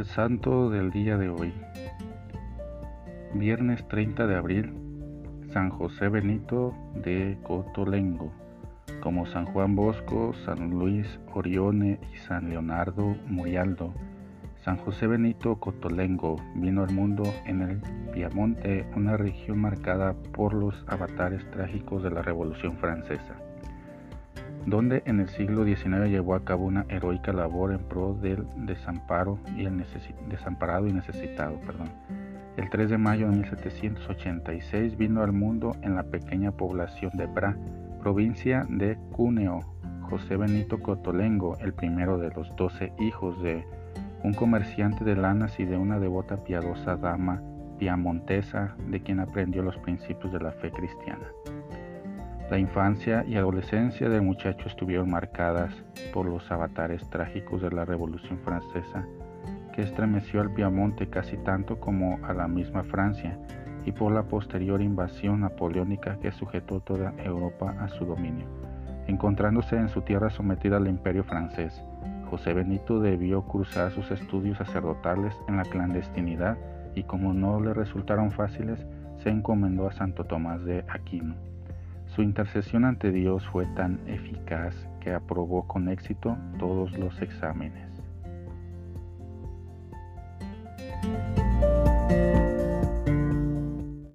El santo del día de hoy, viernes 30 de abril, San José Benito de Cotolengo, como San Juan Bosco, San Luis Orione y San Leonardo Murialdo. San José Benito Cotolengo vino al mundo en el Piamonte, una región marcada por los avatares trágicos de la Revolución Francesa donde en el siglo XIX llevó a cabo una heroica labor en pro del desamparo y el desamparado y necesitado. El 3 de mayo de 1786 vino al mundo en la pequeña población de Bra, provincia de Cuneo, José Benito Cotolengo, el primero de los doce hijos de un comerciante de lanas y de una devota piadosa dama piamontesa de quien aprendió los principios de la fe cristiana. La infancia y adolescencia del muchacho estuvieron marcadas por los avatares trágicos de la Revolución Francesa, que estremeció al Piamonte casi tanto como a la misma Francia, y por la posterior invasión napoleónica que sujetó toda Europa a su dominio. Encontrándose en su tierra sometida al imperio francés, José Benito debió cruzar sus estudios sacerdotales en la clandestinidad y como no le resultaron fáciles, se encomendó a Santo Tomás de Aquino. Su intercesión ante Dios fue tan eficaz que aprobó con éxito todos los exámenes.